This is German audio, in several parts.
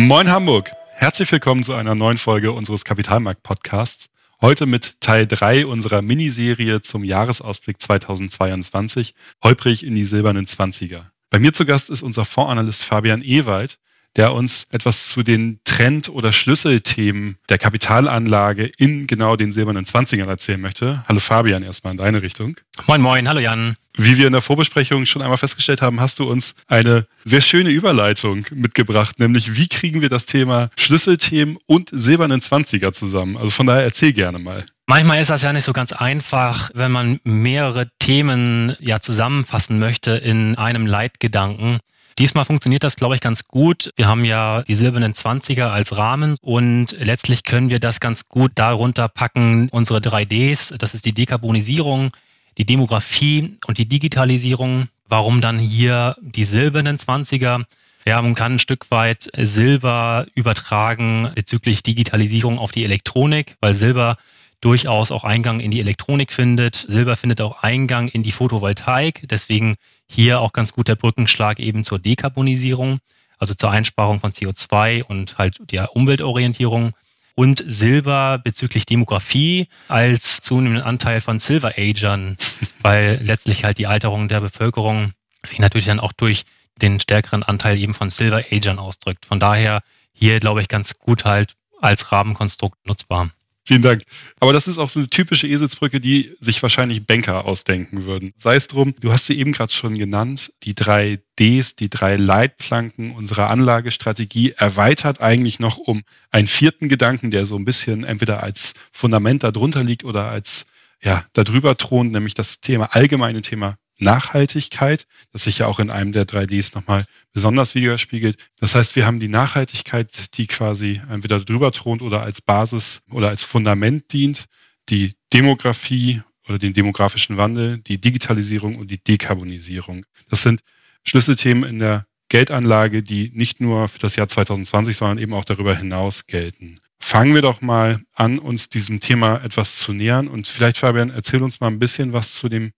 Moin Hamburg! Herzlich willkommen zu einer neuen Folge unseres Kapitalmarkt-Podcasts. Heute mit Teil 3 unserer Miniserie zum Jahresausblick 2022, holprig in die silbernen Zwanziger. Bei mir zu Gast ist unser Fondsanalyst Fabian Ewald, der uns etwas zu den Trend- oder Schlüsselthemen der Kapitalanlage in genau den silbernen Zwanzigern erzählen möchte. Hallo Fabian, erstmal in deine Richtung. Moin, moin, hallo Jan. Wie wir in der Vorbesprechung schon einmal festgestellt haben, hast du uns eine sehr schöne Überleitung mitgebracht, nämlich wie kriegen wir das Thema Schlüsselthemen und silbernen Zwanziger zusammen. Also von daher erzähl gerne mal. Manchmal ist das ja nicht so ganz einfach, wenn man mehrere Themen ja zusammenfassen möchte in einem Leitgedanken. Diesmal funktioniert das, glaube ich, ganz gut. Wir haben ja die silbernen Zwanziger als Rahmen und letztlich können wir das ganz gut darunter packen, unsere 3Ds, das ist die Dekarbonisierung, die Demografie und die Digitalisierung. Warum dann hier die silbernen Zwanziger? Ja, man kann ein Stück weit Silber übertragen bezüglich Digitalisierung auf die Elektronik, weil Silber durchaus auch Eingang in die Elektronik findet. Silber findet auch Eingang in die Photovoltaik. Deswegen hier auch ganz gut der Brückenschlag eben zur Dekarbonisierung, also zur Einsparung von CO2 und halt der Umweltorientierung. Und Silber bezüglich Demografie als zunehmenden Anteil von Silver-Agern, weil letztlich halt die Alterung der Bevölkerung sich natürlich dann auch durch den stärkeren Anteil eben von Silver-Agern ausdrückt. Von daher hier, glaube ich, ganz gut halt als Rahmenkonstrukt nutzbar. Vielen Dank. Aber das ist auch so eine typische Eselsbrücke, die sich wahrscheinlich Banker ausdenken würden. Sei es drum, du hast sie eben gerade schon genannt, die drei Ds, die drei Leitplanken unserer Anlagestrategie erweitert eigentlich noch um einen vierten Gedanken, der so ein bisschen entweder als Fundament darunter liegt oder als ja, darüber thront, nämlich das Thema, allgemeine Thema Nachhaltigkeit, das sich ja auch in einem der 3Ds nochmal besonders widerspiegelt. Das heißt, wir haben die Nachhaltigkeit, die quasi entweder drüber thront oder als Basis oder als Fundament dient, die Demografie oder den demografischen Wandel, die Digitalisierung und die Dekarbonisierung. Das sind Schlüsselthemen in der Geldanlage, die nicht nur für das Jahr 2020, sondern eben auch darüber hinaus gelten. Fangen wir doch mal an, uns diesem Thema etwas zu nähern. Und vielleicht, Fabian, erzähl uns mal ein bisschen was zu dem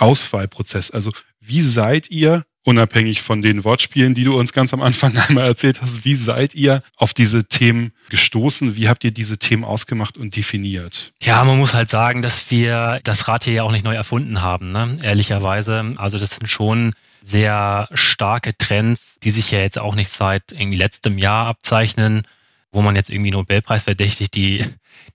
Auswahlprozess. Also wie seid ihr, unabhängig von den Wortspielen, die du uns ganz am Anfang einmal erzählt hast, wie seid ihr auf diese Themen gestoßen? Wie habt ihr diese Themen ausgemacht und definiert? Ja, man muss halt sagen, dass wir das Rad hier ja auch nicht neu erfunden haben, ne? ehrlicherweise. Also das sind schon sehr starke Trends, die sich ja jetzt auch nicht seit irgendwie letztem Jahr abzeichnen, wo man jetzt irgendwie Nobelpreis verdächtig die,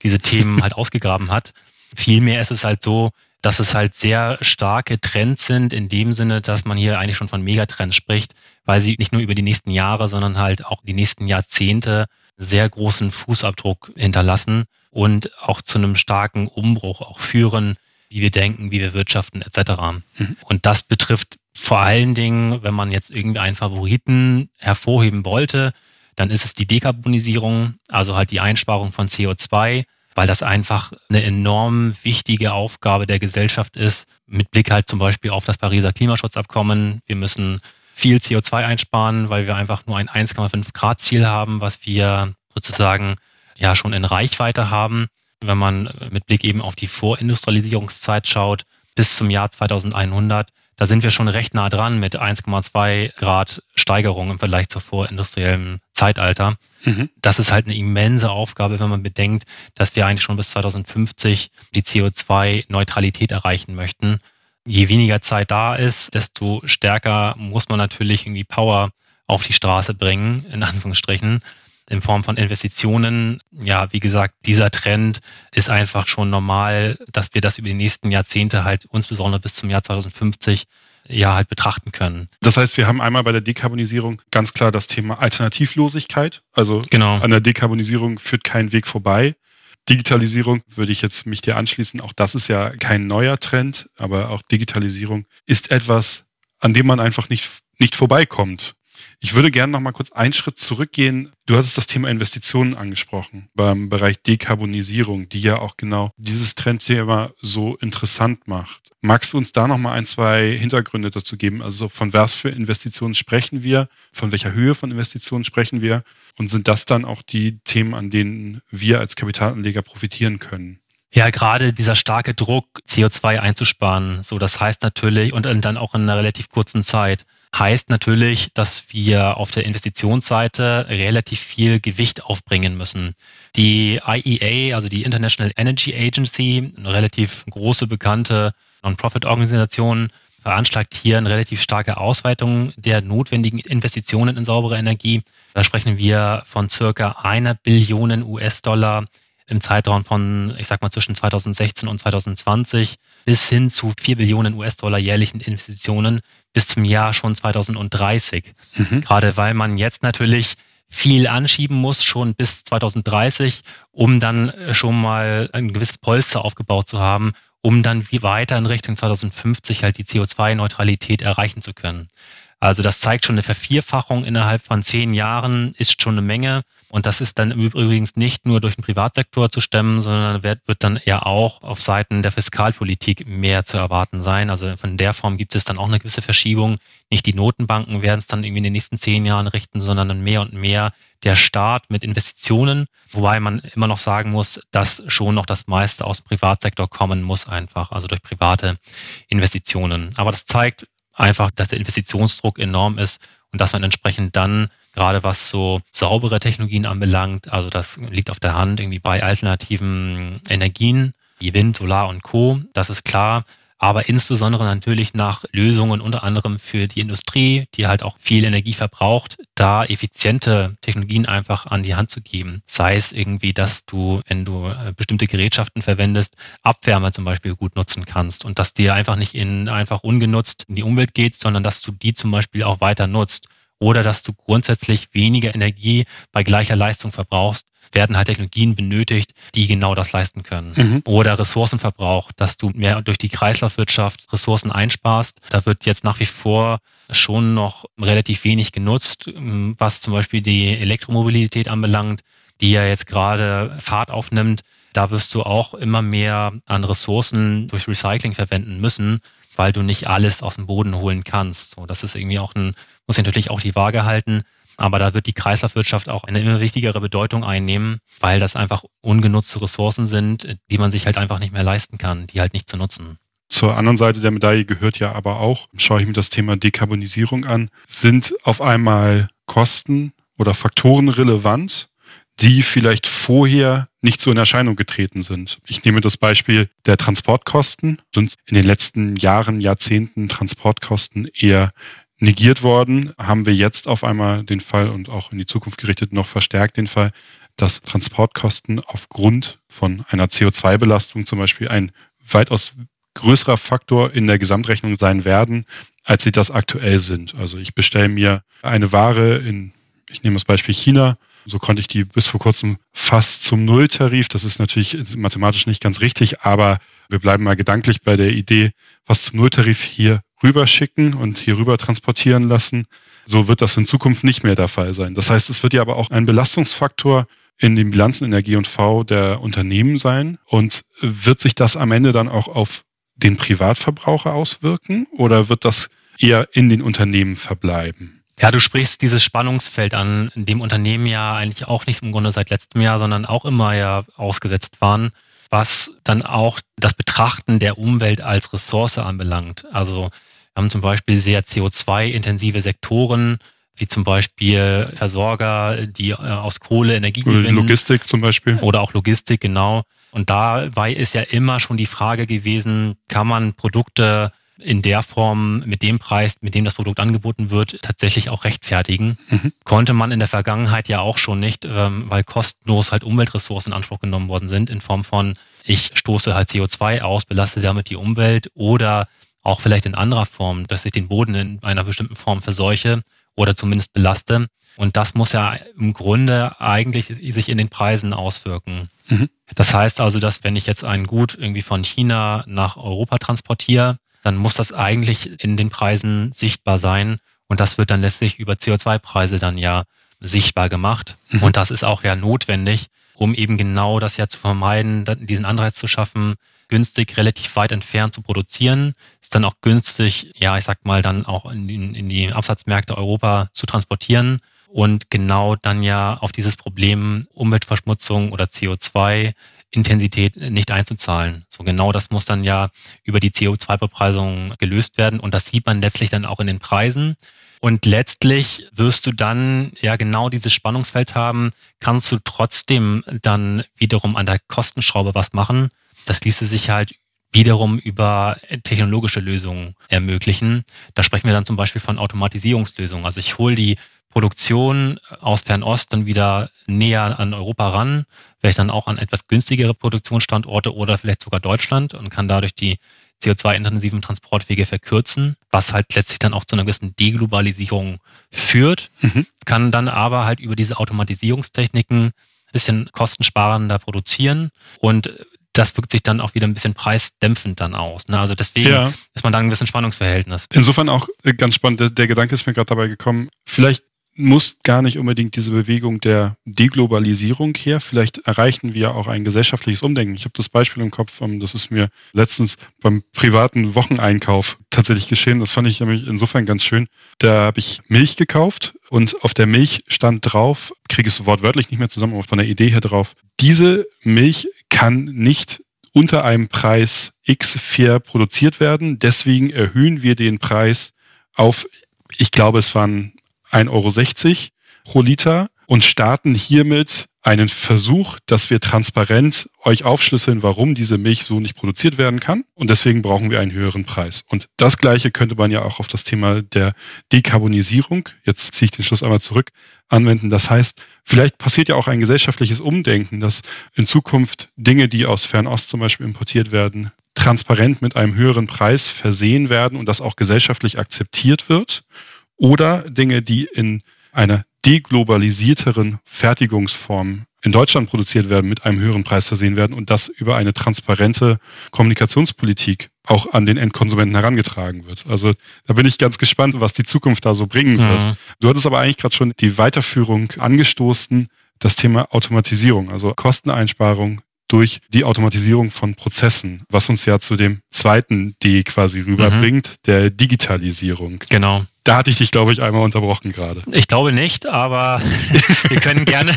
diese Themen halt ausgegraben hat. Vielmehr ist es halt so, dass es halt sehr starke Trends sind, in dem Sinne, dass man hier eigentlich schon von Megatrends spricht, weil sie nicht nur über die nächsten Jahre, sondern halt auch die nächsten Jahrzehnte sehr großen Fußabdruck hinterlassen und auch zu einem starken Umbruch auch führen, wie wir denken, wie wir wirtschaften etc. Mhm. Und das betrifft vor allen Dingen, wenn man jetzt irgendwie einen Favoriten hervorheben wollte, dann ist es die Dekarbonisierung, also halt die Einsparung von CO2, weil das einfach eine enorm wichtige Aufgabe der Gesellschaft ist, mit Blick halt zum Beispiel auf das Pariser Klimaschutzabkommen. Wir müssen viel CO2 einsparen, weil wir einfach nur ein 1,5 Grad Ziel haben, was wir sozusagen ja schon in Reichweite haben. Wenn man mit Blick eben auf die Vorindustrialisierungszeit schaut, bis zum Jahr 2100 da sind wir schon recht nah dran mit 1,2 Grad Steigerung im Vergleich zur vorindustriellen Zeitalter. Mhm. Das ist halt eine immense Aufgabe, wenn man bedenkt, dass wir eigentlich schon bis 2050 die CO2-Neutralität erreichen möchten. Je weniger Zeit da ist, desto stärker muss man natürlich irgendwie Power auf die Straße bringen, in Anführungsstrichen in Form von Investitionen. Ja, wie gesagt, dieser Trend ist einfach schon normal, dass wir das über die nächsten Jahrzehnte halt, insbesondere bis zum Jahr 2050, ja halt betrachten können. Das heißt, wir haben einmal bei der Dekarbonisierung ganz klar das Thema Alternativlosigkeit. Also genau. an der Dekarbonisierung führt kein Weg vorbei. Digitalisierung würde ich jetzt mich dir anschließen. Auch das ist ja kein neuer Trend, aber auch Digitalisierung ist etwas, an dem man einfach nicht, nicht vorbeikommt. Ich würde gerne noch mal kurz einen Schritt zurückgehen. Du hattest das Thema Investitionen angesprochen beim Bereich Dekarbonisierung, die ja auch genau dieses Trendthema so interessant macht. Magst du uns da noch mal ein, zwei Hintergründe dazu geben? Also von was für Investitionen sprechen wir? Von welcher Höhe von Investitionen sprechen wir? Und sind das dann auch die Themen, an denen wir als Kapitalanleger profitieren können? Ja, gerade dieser starke Druck, CO2 einzusparen. So, das heißt natürlich, und dann auch in einer relativ kurzen Zeit heißt natürlich, dass wir auf der Investitionsseite relativ viel Gewicht aufbringen müssen. Die IEA, also die International Energy Agency, eine relativ große, bekannte Non-Profit-Organisation, veranschlagt hier eine relativ starke Ausweitung der notwendigen Investitionen in saubere Energie. Da sprechen wir von circa einer Billion US-Dollar im Zeitraum von, ich sag mal, zwischen 2016 und 2020 bis hin zu 4 Billionen US-Dollar jährlichen Investitionen bis zum Jahr schon 2030. Mhm. Gerade weil man jetzt natürlich viel anschieben muss, schon bis 2030, um dann schon mal ein gewisses Polster aufgebaut zu haben, um dann wie weiter in Richtung 2050 halt die CO2-Neutralität erreichen zu können. Also das zeigt schon eine Vervierfachung innerhalb von zehn Jahren, ist schon eine Menge. Und das ist dann übrigens nicht nur durch den Privatsektor zu stemmen, sondern wird, wird dann eher auch auf Seiten der Fiskalpolitik mehr zu erwarten sein. Also von der Form gibt es dann auch eine gewisse Verschiebung. Nicht die Notenbanken werden es dann irgendwie in den nächsten zehn Jahren richten, sondern dann mehr und mehr der Staat mit Investitionen. Wobei man immer noch sagen muss, dass schon noch das meiste aus dem Privatsektor kommen muss einfach, also durch private Investitionen. Aber das zeigt einfach, dass der Investitionsdruck enorm ist und dass man entsprechend dann gerade was so saubere Technologien anbelangt, also das liegt auf der Hand irgendwie bei alternativen Energien, wie Wind, Solar und Co. Das ist klar aber insbesondere natürlich nach Lösungen unter anderem für die Industrie, die halt auch viel Energie verbraucht, da effiziente Technologien einfach an die Hand zu geben. Sei es irgendwie, dass du, wenn du äh, bestimmte Gerätschaften verwendest, Abwärme zum Beispiel gut nutzen kannst und dass die einfach nicht in einfach ungenutzt in die Umwelt geht, sondern dass du die zum Beispiel auch weiter nutzt oder dass du grundsätzlich weniger Energie bei gleicher Leistung verbrauchst, werden halt Technologien benötigt, die genau das leisten können. Mhm. Oder Ressourcenverbrauch, dass du mehr durch die Kreislaufwirtschaft Ressourcen einsparst. Da wird jetzt nach wie vor schon noch relativ wenig genutzt, was zum Beispiel die Elektromobilität anbelangt, die ja jetzt gerade Fahrt aufnimmt. Da wirst du auch immer mehr an Ressourcen durch Recycling verwenden müssen, weil du nicht alles aus dem Boden holen kannst. So, das ist irgendwie auch ein muss natürlich auch die Waage halten. Aber da wird die Kreislaufwirtschaft auch eine immer wichtigere Bedeutung einnehmen, weil das einfach ungenutzte Ressourcen sind, die man sich halt einfach nicht mehr leisten kann, die halt nicht zu nutzen. Zur anderen Seite der Medaille gehört ja aber auch, schaue ich mir das Thema Dekarbonisierung an, sind auf einmal Kosten oder Faktoren relevant, die vielleicht vorher nicht so in Erscheinung getreten sind. Ich nehme das Beispiel der Transportkosten. Sind in den letzten Jahren, Jahrzehnten Transportkosten eher negiert worden, haben wir jetzt auf einmal den Fall und auch in die Zukunft gerichtet noch verstärkt den Fall, dass Transportkosten aufgrund von einer CO2-Belastung zum Beispiel ein weitaus größerer Faktor in der Gesamtrechnung sein werden, als sie das aktuell sind. Also ich bestelle mir eine Ware in, ich nehme das Beispiel China, so konnte ich die bis vor kurzem fast zum Nulltarif. Das ist natürlich mathematisch nicht ganz richtig, aber wir bleiben mal gedanklich bei der Idee, fast zum Nulltarif hier rüberschicken und hier rüber transportieren lassen. So wird das in Zukunft nicht mehr der Fall sein. Das heißt, es wird ja aber auch ein Belastungsfaktor in den Bilanzen in der G&V der Unternehmen sein. Und wird sich das am Ende dann auch auf den Privatverbraucher auswirken oder wird das eher in den Unternehmen verbleiben? Ja, du sprichst dieses Spannungsfeld an, in dem Unternehmen ja eigentlich auch nicht im Grunde seit letztem Jahr, sondern auch immer ja ausgesetzt waren was dann auch das Betrachten der Umwelt als Ressource anbelangt. Also wir haben zum Beispiel sehr CO2-intensive Sektoren, wie zum Beispiel Versorger, die äh, aus Kohle Energie oder gewinnen. Logistik zum Beispiel. Oder auch Logistik, genau. Und dabei ist ja immer schon die Frage gewesen, kann man Produkte in der Form mit dem Preis, mit dem das Produkt angeboten wird, tatsächlich auch rechtfertigen. Mhm. Konnte man in der Vergangenheit ja auch schon nicht, ähm, weil kostenlos halt Umweltressourcen in Anspruch genommen worden sind, in Form von, ich stoße halt CO2 aus, belaste damit die Umwelt oder auch vielleicht in anderer Form, dass ich den Boden in einer bestimmten Form verseuche oder zumindest belaste. Und das muss ja im Grunde eigentlich sich in den Preisen auswirken. Mhm. Das heißt also, dass wenn ich jetzt ein Gut irgendwie von China nach Europa transportiere, dann muss das eigentlich in den Preisen sichtbar sein. Und das wird dann letztlich über CO2-Preise dann ja sichtbar gemacht. Mhm. Und das ist auch ja notwendig, um eben genau das ja zu vermeiden, diesen Anreiz zu schaffen, günstig relativ weit entfernt zu produzieren, ist dann auch günstig, ja, ich sag mal, dann auch in, in, in die Absatzmärkte Europa zu transportieren und genau dann ja auf dieses Problem Umweltverschmutzung oder CO2 Intensität nicht einzuzahlen. So genau das muss dann ja über die CO2-Bepreisung gelöst werden und das sieht man letztlich dann auch in den Preisen. Und letztlich wirst du dann ja genau dieses Spannungsfeld haben, kannst du trotzdem dann wiederum an der Kostenschraube was machen. Das ließe sich halt wiederum über technologische Lösungen ermöglichen. Da sprechen wir dann zum Beispiel von Automatisierungslösungen. Also ich hole die Produktion aus Fernost dann wieder näher an Europa ran, vielleicht dann auch an etwas günstigere Produktionsstandorte oder vielleicht sogar Deutschland und kann dadurch die CO2-intensiven Transportwege verkürzen, was halt letztlich dann auch zu einer gewissen Deglobalisierung führt, mhm. kann dann aber halt über diese Automatisierungstechniken ein bisschen kostensparender produzieren und das wirkt sich dann auch wieder ein bisschen preisdämpfend dann aus. Ne? Also deswegen ja. ist man da ein bisschen Spannungsverhältnis. Insofern auch ganz spannend, der, der Gedanke ist mir gerade dabei gekommen, vielleicht muss gar nicht unbedingt diese Bewegung der Deglobalisierung her. Vielleicht erreichen wir auch ein gesellschaftliches Umdenken. Ich habe das Beispiel im Kopf, ähm, das ist mir letztens beim privaten Wocheneinkauf tatsächlich geschehen. Das fand ich nämlich insofern ganz schön. Da habe ich Milch gekauft und auf der Milch stand drauf, kriege ich es wortwörtlich nicht mehr zusammen, aber von der Idee her drauf, diese Milch kann nicht unter einem Preis X fair produziert werden. Deswegen erhöhen wir den Preis auf, ich glaube, es waren 1,60 Euro pro Liter und starten hiermit einen Versuch, dass wir transparent euch aufschlüsseln, warum diese Milch so nicht produziert werden kann. Und deswegen brauchen wir einen höheren Preis. Und das Gleiche könnte man ja auch auf das Thema der Dekarbonisierung, jetzt ziehe ich den Schluss einmal zurück, anwenden. Das heißt, vielleicht passiert ja auch ein gesellschaftliches Umdenken, dass in Zukunft Dinge, die aus Fernost zum Beispiel importiert werden, transparent mit einem höheren Preis versehen werden und das auch gesellschaftlich akzeptiert wird oder Dinge, die in einer deglobalisierteren Fertigungsform in Deutschland produziert werden, mit einem höheren Preis versehen werden und das über eine transparente Kommunikationspolitik auch an den Endkonsumenten herangetragen wird. Also da bin ich ganz gespannt, was die Zukunft da so bringen wird. Mhm. Du hattest aber eigentlich gerade schon die Weiterführung angestoßen, das Thema Automatisierung, also Kosteneinsparung durch die Automatisierung von Prozessen, was uns ja zu dem zweiten D quasi rüberbringt, mhm. der Digitalisierung. Genau. Da hatte ich dich, glaube ich, einmal unterbrochen gerade. Ich glaube nicht, aber wir können gerne,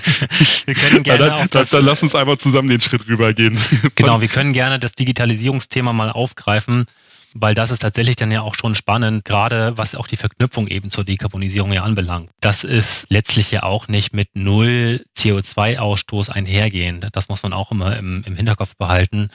wir können gerne dann, auf das, dann, dann lass uns einmal zusammen den Schritt rübergehen. Genau, wir können gerne das Digitalisierungsthema mal aufgreifen, weil das ist tatsächlich dann ja auch schon spannend, gerade was auch die Verknüpfung eben zur Dekarbonisierung ja anbelangt. Das ist letztlich ja auch nicht mit null CO2-Ausstoß einhergehend. Das muss man auch immer im, im Hinterkopf behalten.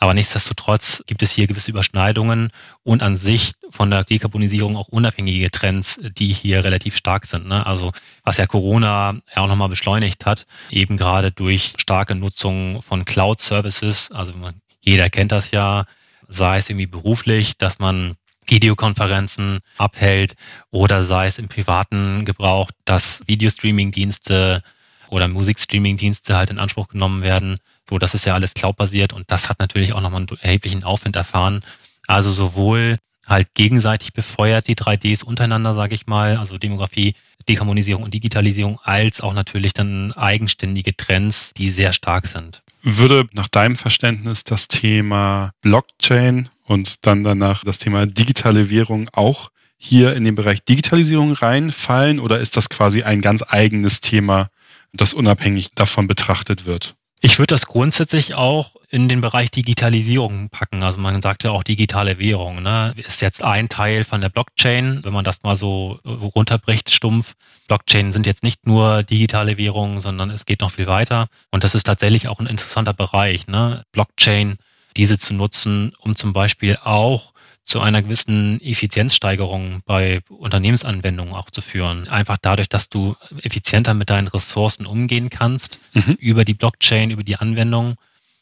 Aber nichtsdestotrotz gibt es hier gewisse Überschneidungen und an sich von der Dekarbonisierung auch unabhängige Trends, die hier relativ stark sind. Ne? Also was ja Corona ja auch nochmal beschleunigt hat, eben gerade durch starke Nutzung von Cloud-Services. Also man, jeder kennt das ja, sei es irgendwie beruflich, dass man Videokonferenzen abhält oder sei es im privaten Gebrauch, dass Videostreaming-Dienste oder Musikstreaming-Dienste halt in Anspruch genommen werden so, das ist ja alles cloudbasiert und das hat natürlich auch nochmal einen erheblichen Aufwind erfahren. Also sowohl halt gegenseitig befeuert die 3Ds untereinander, sage ich mal, also Demografie, Dekarbonisierung und Digitalisierung, als auch natürlich dann eigenständige Trends, die sehr stark sind. Würde nach deinem Verständnis das Thema Blockchain und dann danach das Thema digitale Währung auch hier in den Bereich Digitalisierung reinfallen oder ist das quasi ein ganz eigenes Thema, das unabhängig davon betrachtet wird? Ich würde das grundsätzlich auch in den Bereich Digitalisierung packen. Also man sagt ja auch digitale Währung. Ne? Ist jetzt ein Teil von der Blockchain, wenn man das mal so runterbricht, stumpf. Blockchain sind jetzt nicht nur digitale Währungen, sondern es geht noch viel weiter. Und das ist tatsächlich auch ein interessanter Bereich. Ne? Blockchain, diese zu nutzen, um zum Beispiel auch zu einer gewissen Effizienzsteigerung bei Unternehmensanwendungen auch zu führen. Einfach dadurch, dass du effizienter mit deinen Ressourcen umgehen kannst, mhm. über die Blockchain, über die Anwendung,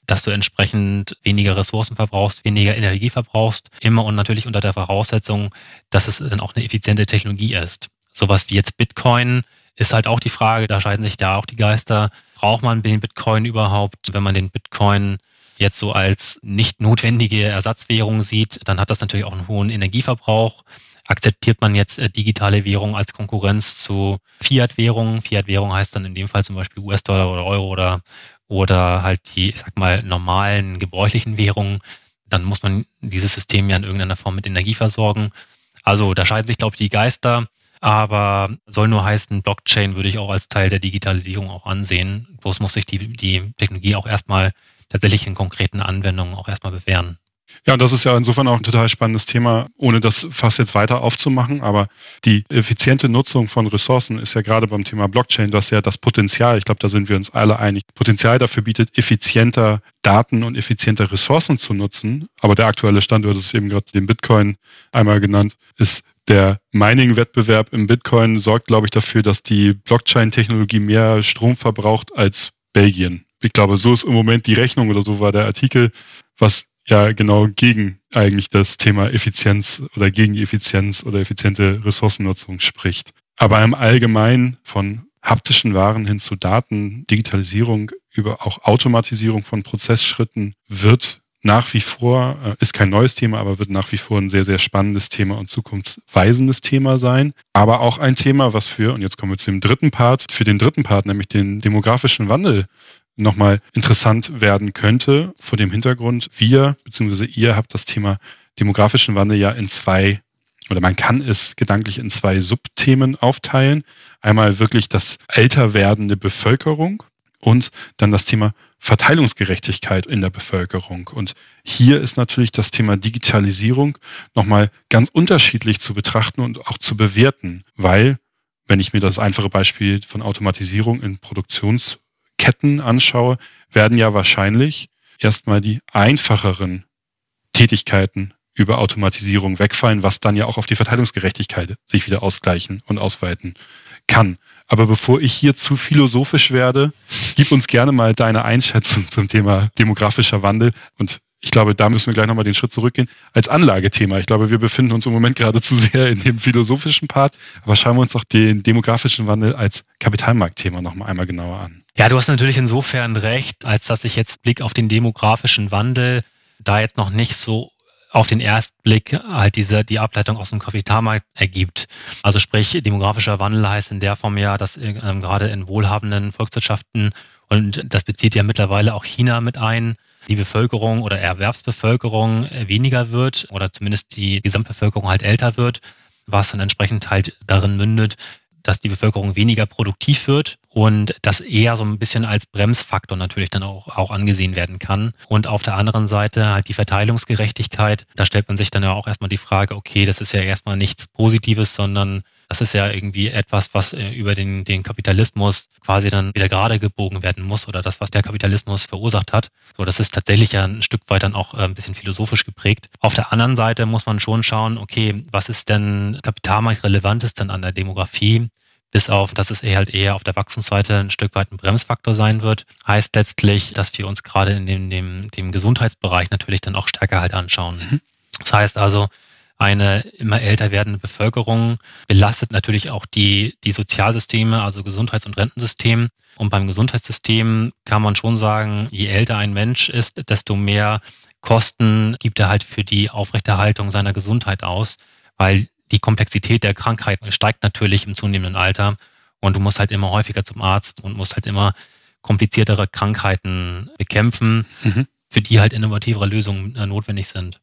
dass du entsprechend weniger Ressourcen verbrauchst, weniger Energie verbrauchst, immer und natürlich unter der Voraussetzung, dass es dann auch eine effiziente Technologie ist. Sowas wie jetzt Bitcoin ist halt auch die Frage, da scheiden sich da auch die Geister. Braucht man den Bitcoin überhaupt, wenn man den Bitcoin jetzt so als nicht notwendige Ersatzwährung sieht, dann hat das natürlich auch einen hohen Energieverbrauch. Akzeptiert man jetzt äh, digitale Währung als Konkurrenz zu Fiat-Währungen? Fiat-Währung heißt dann in dem Fall zum Beispiel US-Dollar oder Euro oder, oder halt die, ich sag mal, normalen gebräuchlichen Währungen. Dann muss man dieses System ja in irgendeiner Form mit Energie versorgen. Also da scheiden sich, glaube ich, die Geister. Aber soll nur heißen, Blockchain würde ich auch als Teil der Digitalisierung auch ansehen. Bloß muss sich die, die Technologie auch erstmal tatsächlich in konkreten Anwendungen auch erstmal bewähren. Ja, das ist ja insofern auch ein total spannendes Thema, ohne das fast jetzt weiter aufzumachen. Aber die effiziente Nutzung von Ressourcen ist ja gerade beim Thema Blockchain, das ja das Potenzial, ich glaube, da sind wir uns alle einig, Potenzial dafür bietet, effizienter Daten und effizienter Ressourcen zu nutzen. Aber der aktuelle Standort ist eben gerade den Bitcoin einmal genannt, ist der Mining-Wettbewerb im Bitcoin sorgt, glaube ich, dafür, dass die Blockchain-Technologie mehr Strom verbraucht als Belgien. Ich glaube, so ist im Moment die Rechnung oder so war der Artikel, was ja genau gegen eigentlich das Thema Effizienz oder gegen Effizienz oder effiziente Ressourcennutzung spricht. Aber im Allgemeinen von haptischen Waren hin zu Daten, Digitalisierung über auch Automatisierung von Prozessschritten wird nach wie vor, äh, ist kein neues Thema, aber wird nach wie vor ein sehr, sehr spannendes Thema und zukunftsweisendes Thema sein. Aber auch ein Thema, was für, und jetzt kommen wir zu dem dritten Part, für den dritten Part, nämlich den demografischen Wandel nochmal interessant werden könnte, vor dem Hintergrund, wir bzw. ihr habt das Thema demografischen Wandel ja in zwei, oder man kann es gedanklich in zwei Subthemen aufteilen. Einmal wirklich das älter werdende Bevölkerung und dann das Thema Verteilungsgerechtigkeit in der Bevölkerung. Und hier ist natürlich das Thema Digitalisierung nochmal ganz unterschiedlich zu betrachten und auch zu bewerten, weil wenn ich mir das einfache Beispiel von Automatisierung in Produktions Ketten anschaue, werden ja wahrscheinlich erstmal die einfacheren Tätigkeiten über Automatisierung wegfallen, was dann ja auch auf die Verteilungsgerechtigkeit sich wieder ausgleichen und ausweiten kann. Aber bevor ich hier zu philosophisch werde, gib uns gerne mal deine Einschätzung zum Thema demografischer Wandel und ich glaube, da müssen wir gleich nochmal den Schritt zurückgehen, als Anlagethema. Ich glaube, wir befinden uns im Moment gerade zu sehr in dem philosophischen Part, aber schauen wir uns doch den demografischen Wandel als Kapitalmarktthema nochmal einmal genauer an. Ja, du hast natürlich insofern recht, als dass sich jetzt Blick auf den demografischen Wandel da jetzt noch nicht so auf den Erstblick halt diese, die Ableitung aus dem Kapitalmarkt ergibt. Also sprich, demografischer Wandel heißt in der Form ja, dass ähm, gerade in wohlhabenden Volkswirtschaften und das bezieht ja mittlerweile auch China mit ein, die Bevölkerung oder Erwerbsbevölkerung weniger wird oder zumindest die Gesamtbevölkerung halt älter wird, was dann entsprechend halt darin mündet, dass die Bevölkerung weniger produktiv wird und das eher so ein bisschen als Bremsfaktor natürlich dann auch, auch angesehen werden kann. Und auf der anderen Seite halt die Verteilungsgerechtigkeit. Da stellt man sich dann ja auch erstmal die Frage, okay, das ist ja erstmal nichts Positives, sondern das ist ja irgendwie etwas, was äh, über den, den Kapitalismus quasi dann wieder gerade gebogen werden muss oder das, was der Kapitalismus verursacht hat. So, das ist tatsächlich ja ein Stück weit dann auch äh, ein bisschen philosophisch geprägt. Auf der anderen Seite muss man schon schauen, okay, was ist denn kapitalmarktrelevantes dann an der Demografie? Bis auf, dass es eher halt eher auf der Wachstumsseite ein Stück weit ein Bremsfaktor sein wird, heißt letztlich, dass wir uns gerade in dem, dem, dem Gesundheitsbereich natürlich dann auch stärker halt anschauen. Mhm. Das heißt also, eine immer älter werdende Bevölkerung belastet natürlich auch die, die Sozialsysteme, also Gesundheits- und Rentensystem. Und beim Gesundheitssystem kann man schon sagen, je älter ein Mensch ist, desto mehr Kosten gibt er halt für die Aufrechterhaltung seiner Gesundheit aus, weil die Komplexität der Krankheit steigt natürlich im zunehmenden Alter und du musst halt immer häufiger zum Arzt und musst halt immer kompliziertere Krankheiten bekämpfen, mhm. für die halt innovativere Lösungen äh, notwendig sind.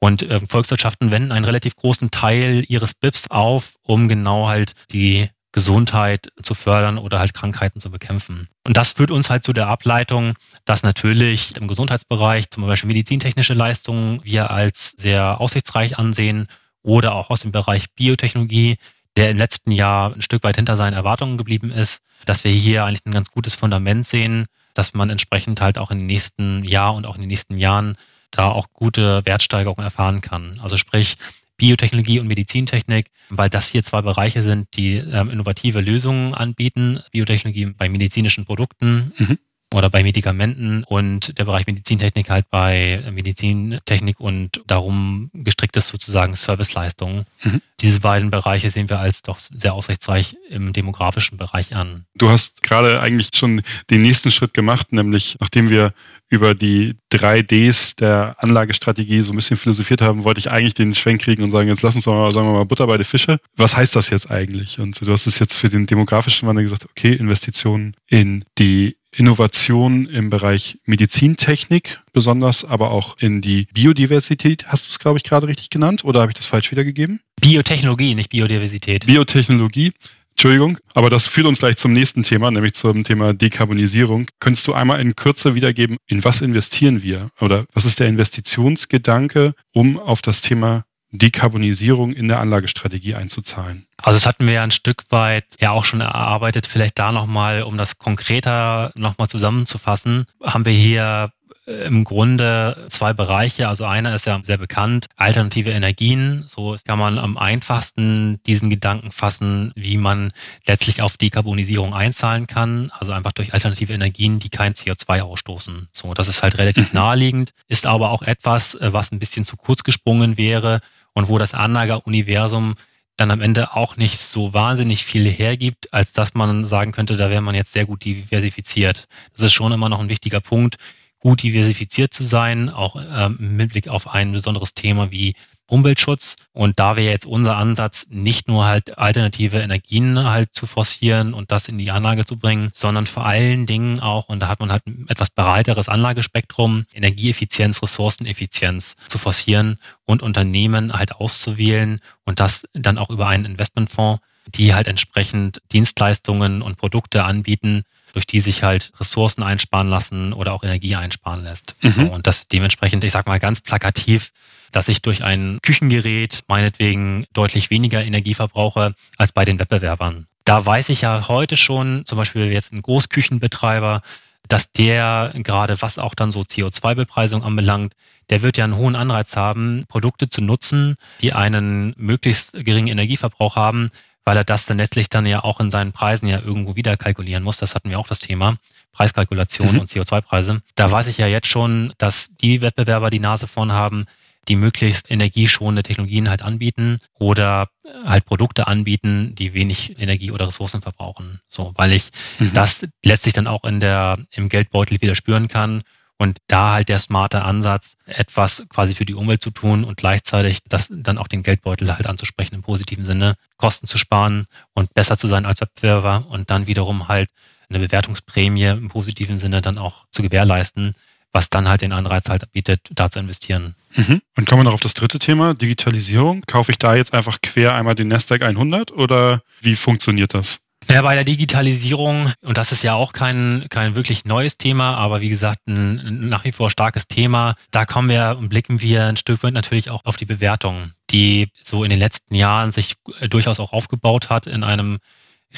Und äh, Volkswirtschaften wenden einen relativ großen Teil ihres BIPs auf, um genau halt die Gesundheit zu fördern oder halt Krankheiten zu bekämpfen. Und das führt uns halt zu der Ableitung, dass natürlich im Gesundheitsbereich zum Beispiel medizintechnische Leistungen wir als sehr aussichtsreich ansehen oder auch aus dem Bereich Biotechnologie, der im letzten Jahr ein Stück weit hinter seinen Erwartungen geblieben ist, dass wir hier eigentlich ein ganz gutes Fundament sehen, dass man entsprechend halt auch in den nächsten Jahr und auch in den nächsten Jahren da auch gute Wertsteigerungen erfahren kann. Also sprich Biotechnologie und Medizintechnik, weil das hier zwei Bereiche sind, die ähm, innovative Lösungen anbieten. Biotechnologie bei medizinischen Produkten mhm oder bei Medikamenten und der Bereich Medizintechnik halt bei Medizintechnik und darum gestricktes sozusagen Serviceleistungen. Mhm. Diese beiden Bereiche sehen wir als doch sehr aussichtsreich im demografischen Bereich an. Du hast gerade eigentlich schon den nächsten Schritt gemacht, nämlich nachdem wir über die drei Ds der Anlagestrategie so ein bisschen philosophiert haben, wollte ich eigentlich den Schwenk kriegen und sagen, jetzt lass uns doch mal, sagen wir mal, Butter bei den Fische. Was heißt das jetzt eigentlich? Und du hast es jetzt für den demografischen Wandel gesagt, okay, Investitionen in die Innovation im Bereich Medizintechnik besonders, aber auch in die Biodiversität. Hast du es, glaube ich, gerade richtig genannt oder habe ich das falsch wiedergegeben? Biotechnologie, nicht Biodiversität. Biotechnologie. Entschuldigung, aber das führt uns gleich zum nächsten Thema, nämlich zum Thema Dekarbonisierung. Könntest du einmal in Kürze wiedergeben, in was investieren wir? Oder was ist der Investitionsgedanke, um auf das Thema Dekarbonisierung in der Anlagestrategie einzuzahlen? Also das hatten wir ja ein Stück weit ja auch schon erarbeitet. Vielleicht da nochmal, um das konkreter nochmal zusammenzufassen, haben wir hier im Grunde zwei Bereiche. Also einer ist ja sehr bekannt, alternative Energien. So kann man am einfachsten diesen Gedanken fassen, wie man letztlich auf Dekarbonisierung einzahlen kann. Also einfach durch alternative Energien, die kein CO2 ausstoßen. So, das ist halt relativ naheliegend, ist aber auch etwas, äh, was ein bisschen zu kurz gesprungen wäre und wo das Anlageruniversum dann am Ende auch nicht so wahnsinnig viel hergibt, als dass man sagen könnte, da wäre man jetzt sehr gut diversifiziert. Das ist schon immer noch ein wichtiger Punkt gut diversifiziert zu sein, auch ähm, mit Blick auf ein besonderes Thema wie Umweltschutz. Und da wäre jetzt unser Ansatz, nicht nur halt alternative Energien halt zu forcieren und das in die Anlage zu bringen, sondern vor allen Dingen auch, und da hat man halt ein etwas breiteres Anlagespektrum, Energieeffizienz, Ressourceneffizienz zu forcieren und Unternehmen halt auszuwählen und das dann auch über einen Investmentfonds, die halt entsprechend Dienstleistungen und Produkte anbieten, durch die sich halt Ressourcen einsparen lassen oder auch Energie einsparen lässt. Mhm. So, und das dementsprechend, ich sag mal ganz plakativ, dass ich durch ein Küchengerät meinetwegen deutlich weniger Energie verbrauche als bei den Wettbewerbern. Da weiß ich ja heute schon, zum Beispiel jetzt ein Großküchenbetreiber, dass der gerade was auch dann so CO2-Bepreisung anbelangt, der wird ja einen hohen Anreiz haben, Produkte zu nutzen, die einen möglichst geringen Energieverbrauch haben, weil er das dann letztlich dann ja auch in seinen Preisen ja irgendwo wieder kalkulieren muss. Das hatten wir auch das Thema. Preiskalkulation mhm. und CO2-Preise. Da weiß ich ja jetzt schon, dass die Wettbewerber die Nase vorn haben, die möglichst energieschonende Technologien halt anbieten oder halt Produkte anbieten, die wenig Energie oder Ressourcen verbrauchen. So, weil ich mhm. das letztlich dann auch in der, im Geldbeutel wieder spüren kann und da halt der smarte Ansatz, etwas quasi für die Umwelt zu tun und gleichzeitig das dann auch den Geldbeutel halt anzusprechen im positiven Sinne, Kosten zu sparen und besser zu sein als Wettbewerber und dann wiederum halt eine Bewertungsprämie im positiven Sinne dann auch zu gewährleisten, was dann halt den Anreiz halt bietet, da zu investieren. Mhm. Und kommen wir noch auf das dritte Thema, Digitalisierung. Kaufe ich da jetzt einfach quer einmal den Nasdaq 100 oder wie funktioniert das? Ja, bei der Digitalisierung, und das ist ja auch kein, kein wirklich neues Thema, aber wie gesagt, ein nach wie vor starkes Thema, da kommen wir und blicken wir ein Stück weit natürlich auch auf die Bewertung, die so in den letzten Jahren sich durchaus auch aufgebaut hat in einem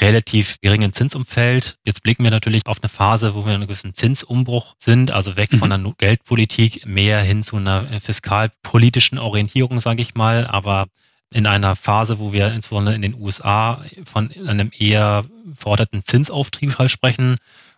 relativ geringen Zinsumfeld. Jetzt blicken wir natürlich auf eine Phase, wo wir in einem gewissen Zinsumbruch sind, also weg von der Geldpolitik, mehr hin zu einer fiskalpolitischen Orientierung, sage ich mal. Aber in einer Phase, wo wir insbesondere in den USA von einem eher verorteten Zinsauftrieb halt sprechen.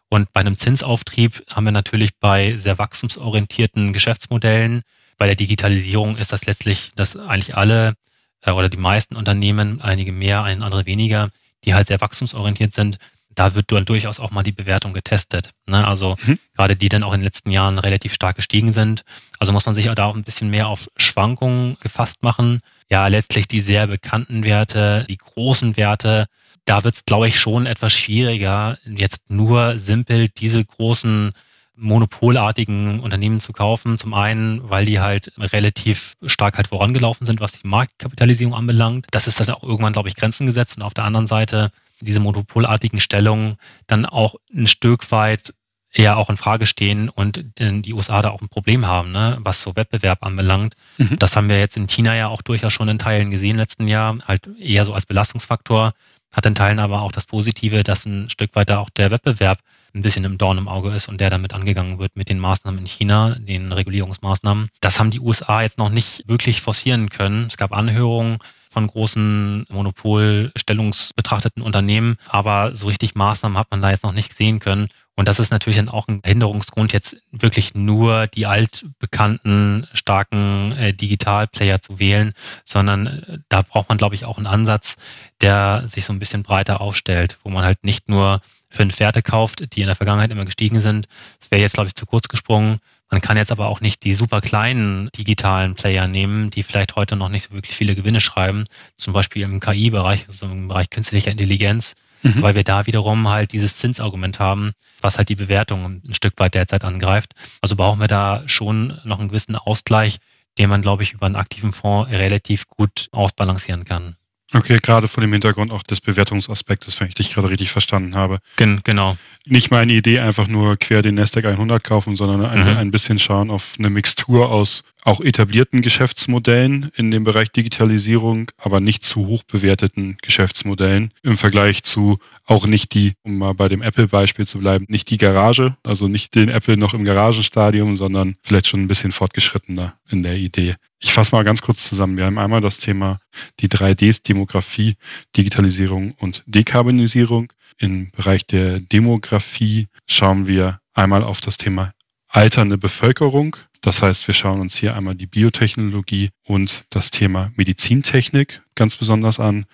Und bei einem Zinsauftrieb haben wir natürlich bei sehr wachstumsorientierten Geschäftsmodellen, bei der Digitalisierung ist das letztlich, dass eigentlich alle äh, oder die meisten Unternehmen, einige mehr, ein andere weniger, die halt sehr wachstumsorientiert sind, da wird dann durchaus auch mal die Bewertung getestet. Ne? Also mhm. gerade die dann auch in den letzten Jahren relativ stark gestiegen sind. Also muss man sich auch da auch ein bisschen mehr auf Schwankungen gefasst machen ja letztlich die sehr bekannten Werte, die großen Werte. Da wird es, glaube ich, schon etwas schwieriger, jetzt nur simpel diese großen monopolartigen Unternehmen zu kaufen. Zum einen, weil die halt relativ stark halt vorangelaufen sind, was die Marktkapitalisierung anbelangt. Das ist dann auch irgendwann, glaube ich, Grenzen gesetzt. Und auf der anderen Seite diese monopolartigen Stellungen dann auch ein Stück weit eher auch in Frage stehen und die USA da auch ein Problem haben, ne, was so Wettbewerb anbelangt. Mhm. Das haben wir jetzt in China ja auch durchaus schon in Teilen gesehen im letzten Jahr, halt eher so als Belastungsfaktor, hat in Teilen aber auch das Positive, dass ein Stück weiter auch der Wettbewerb ein bisschen im Dorn im Auge ist und der damit angegangen wird mit den Maßnahmen in China, den Regulierungsmaßnahmen. Das haben die USA jetzt noch nicht wirklich forcieren können. Es gab Anhörungen von großen monopolstellungsbetrachteten Unternehmen, aber so richtig Maßnahmen hat man da jetzt noch nicht sehen können. Und das ist natürlich dann auch ein Hinderungsgrund, jetzt wirklich nur die altbekannten starken äh, Digitalplayer zu wählen, sondern äh, da braucht man, glaube ich, auch einen Ansatz, der sich so ein bisschen breiter aufstellt, wo man halt nicht nur fünf Werte kauft, die in der Vergangenheit immer gestiegen sind. Das wäre jetzt, glaube ich, zu kurz gesprungen. Man kann jetzt aber auch nicht die super kleinen digitalen Player nehmen, die vielleicht heute noch nicht so wirklich viele Gewinne schreiben, zum Beispiel im KI-Bereich, also im Bereich künstlicher Intelligenz mhm. weil wir da wiederum halt dieses Zinsargument haben, was halt die Bewertung ein Stück weit derzeit angreift. Also brauchen wir da schon noch einen gewissen Ausgleich, den man, glaube ich, über einen aktiven Fonds relativ gut ausbalancieren kann. Okay, gerade vor dem Hintergrund auch des Bewertungsaspektes, wenn ich dich gerade richtig verstanden habe. Gen genau. Nicht meine Idee, einfach nur quer den Nasdaq 100 kaufen, sondern ein, mhm. ein bisschen schauen auf eine Mixtur aus auch etablierten Geschäftsmodellen in dem Bereich Digitalisierung, aber nicht zu hoch bewerteten Geschäftsmodellen im Vergleich zu auch nicht die, um mal bei dem Apple-Beispiel zu bleiben, nicht die Garage, also nicht den Apple noch im Garagenstadium, sondern vielleicht schon ein bisschen fortgeschrittener in der Idee. Ich fasse mal ganz kurz zusammen. Wir haben einmal das Thema die 3Ds, Demografie, Digitalisierung und Dekarbonisierung. Im Bereich der Demografie schauen wir einmal auf das Thema alternde Bevölkerung. Das heißt, wir schauen uns hier einmal die Biotechnologie und das Thema Medizintechnik ganz besonders an.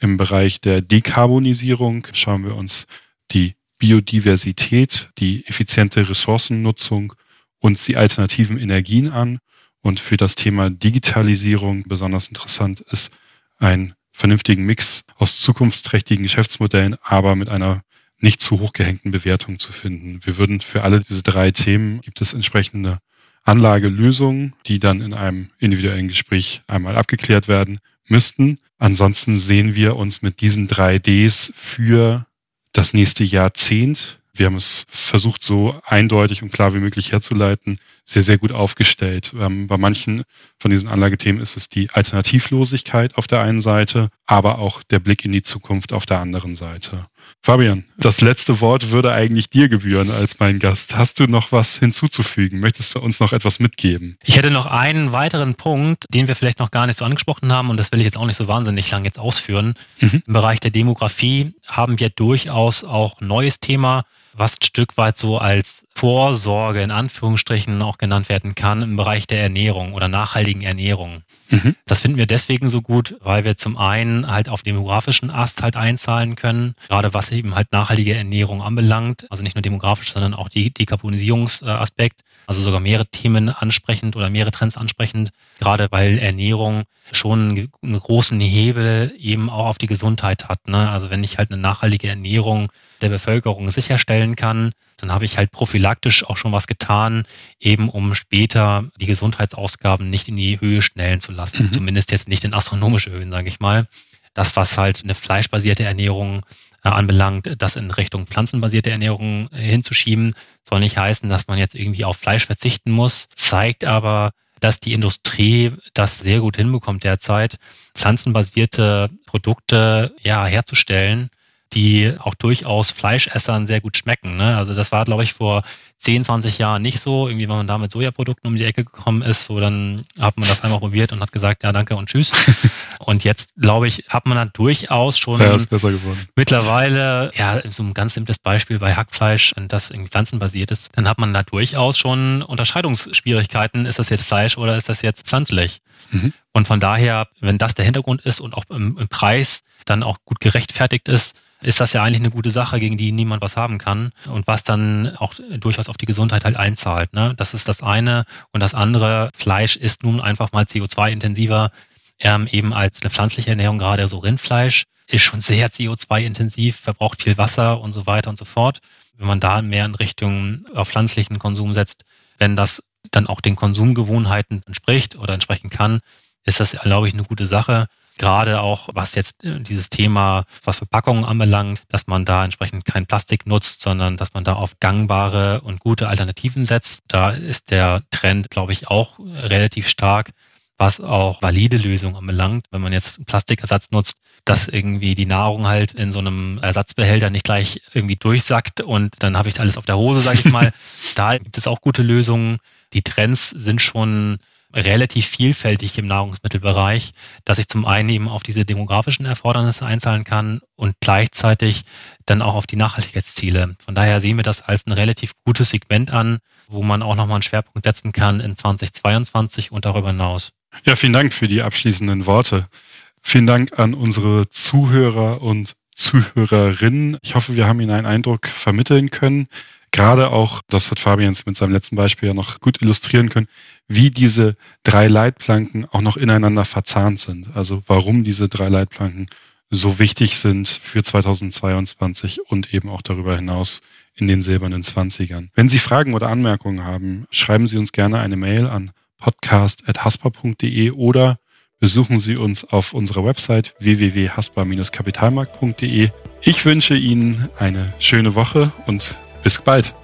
Im Bereich der Dekarbonisierung schauen wir uns die Biodiversität, die effiziente Ressourcennutzung und die alternativen Energien an. Und für das Thema Digitalisierung besonders interessant ist ein vernünftigen Mix aus zukunftsträchtigen Geschäftsmodellen, aber mit einer nicht zu hoch gehängten Bewertung zu finden. Wir würden für alle diese drei Themen gibt es entsprechende Anlagelösungen, die dann in einem individuellen Gespräch einmal abgeklärt werden müssten. Ansonsten sehen wir uns mit diesen drei Ds für das nächste Jahrzehnt. Wir haben es versucht, so eindeutig und klar wie möglich herzuleiten, sehr, sehr gut aufgestellt. Ähm, bei manchen von diesen Anlagethemen ist es die Alternativlosigkeit auf der einen Seite, aber auch der Blick in die Zukunft auf der anderen Seite. Fabian, das letzte Wort würde eigentlich dir gebühren als mein Gast. Hast du noch was hinzuzufügen? Möchtest du uns noch etwas mitgeben? Ich hätte noch einen weiteren Punkt, den wir vielleicht noch gar nicht so angesprochen haben und das will ich jetzt auch nicht so wahnsinnig lang jetzt ausführen. Mhm. Im Bereich der Demografie haben wir durchaus auch neues Thema, was ein Stück weit so als Vorsorge in Anführungsstrichen auch genannt werden kann im Bereich der Ernährung oder nachhaltigen Ernährung. Mhm. Das finden wir deswegen so gut, weil wir zum einen halt auf demografischen Ast halt einzahlen können, gerade was eben halt nachhaltige Ernährung anbelangt, also nicht nur demografisch, sondern auch die Dekarbonisierungsaspekt, also sogar mehrere Themen ansprechend oder mehrere Trends ansprechend, gerade weil Ernährung schon einen großen Hebel eben auch auf die Gesundheit hat. Ne? Also wenn ich halt eine nachhaltige Ernährung der Bevölkerung sicherstellen kann, dann habe ich halt prophylaktisch auch schon was getan, eben um später die Gesundheitsausgaben nicht in die Höhe schnellen zu lassen. Mhm. Zumindest jetzt nicht in astronomische Höhen, sage ich mal. Das, was halt eine fleischbasierte Ernährung äh, anbelangt, das in Richtung pflanzenbasierte Ernährung äh, hinzuschieben, soll nicht heißen, dass man jetzt irgendwie auf Fleisch verzichten muss, zeigt aber, dass die Industrie das sehr gut hinbekommt derzeit, pflanzenbasierte Produkte ja herzustellen die auch durchaus Fleischessern sehr gut schmecken. Ne? Also das war, glaube ich, vor 10, 20 Jahren nicht so. Irgendwie, wenn man da mit Sojaprodukten um die Ecke gekommen ist, so dann hat man das einmal probiert und hat gesagt, ja, danke und tschüss. und jetzt, glaube ich, hat man da durchaus schon ja, ist besser geworden. mittlerweile, ja, so ein ganz simples Beispiel bei Hackfleisch, das irgendwie pflanzenbasiert ist, dann hat man da durchaus schon Unterscheidungsschwierigkeiten. Ist das jetzt Fleisch oder ist das jetzt pflanzlich? Mhm. Und von daher, wenn das der Hintergrund ist und auch im, im Preis dann auch gut gerechtfertigt ist, ist das ja eigentlich eine gute Sache, gegen die niemand was haben kann und was dann auch durchaus auf die Gesundheit halt einzahlt. Ne? Das ist das eine. Und das andere, Fleisch ist nun einfach mal CO2-intensiver, ähm, eben als eine pflanzliche Ernährung, gerade so Rindfleisch ist schon sehr CO2-intensiv, verbraucht viel Wasser und so weiter und so fort. Wenn man da mehr in Richtung auf pflanzlichen Konsum setzt, wenn das dann auch den Konsumgewohnheiten entspricht oder entsprechen kann, ist das, glaube ich, eine gute Sache gerade auch was jetzt äh, dieses Thema, was Verpackungen anbelangt, dass man da entsprechend kein Plastik nutzt, sondern dass man da auf gangbare und gute Alternativen setzt. Da ist der Trend, glaube ich, auch relativ stark was auch valide Lösungen anbelangt. Wenn man jetzt Plastikersatz nutzt, dass irgendwie die Nahrung halt in so einem Ersatzbehälter nicht gleich irgendwie durchsackt und dann habe ich alles auf der Hose, sage ich mal. da gibt es auch gute Lösungen. Die Trends sind schon relativ vielfältig im Nahrungsmittelbereich, dass ich zum einen eben auf diese demografischen Erfordernisse einzahlen kann und gleichzeitig dann auch auf die Nachhaltigkeitsziele. Von daher sehen wir das als ein relativ gutes Segment an, wo man auch nochmal einen Schwerpunkt setzen kann in 2022 und darüber hinaus. Ja, vielen Dank für die abschließenden Worte. Vielen Dank an unsere Zuhörer und Zuhörerinnen. Ich hoffe, wir haben Ihnen einen Eindruck vermitteln können. Gerade auch, das hat Fabian mit seinem letzten Beispiel ja noch gut illustrieren können, wie diese drei Leitplanken auch noch ineinander verzahnt sind. Also warum diese drei Leitplanken so wichtig sind für 2022 und eben auch darüber hinaus in den silbernen Zwanzigern. Wenn Sie Fragen oder Anmerkungen haben, schreiben Sie uns gerne eine Mail an podcast.haspa.de oder besuchen Sie uns auf unserer Website www.haspa-kapitalmarkt.de. Ich wünsche Ihnen eine schöne Woche und bis bald.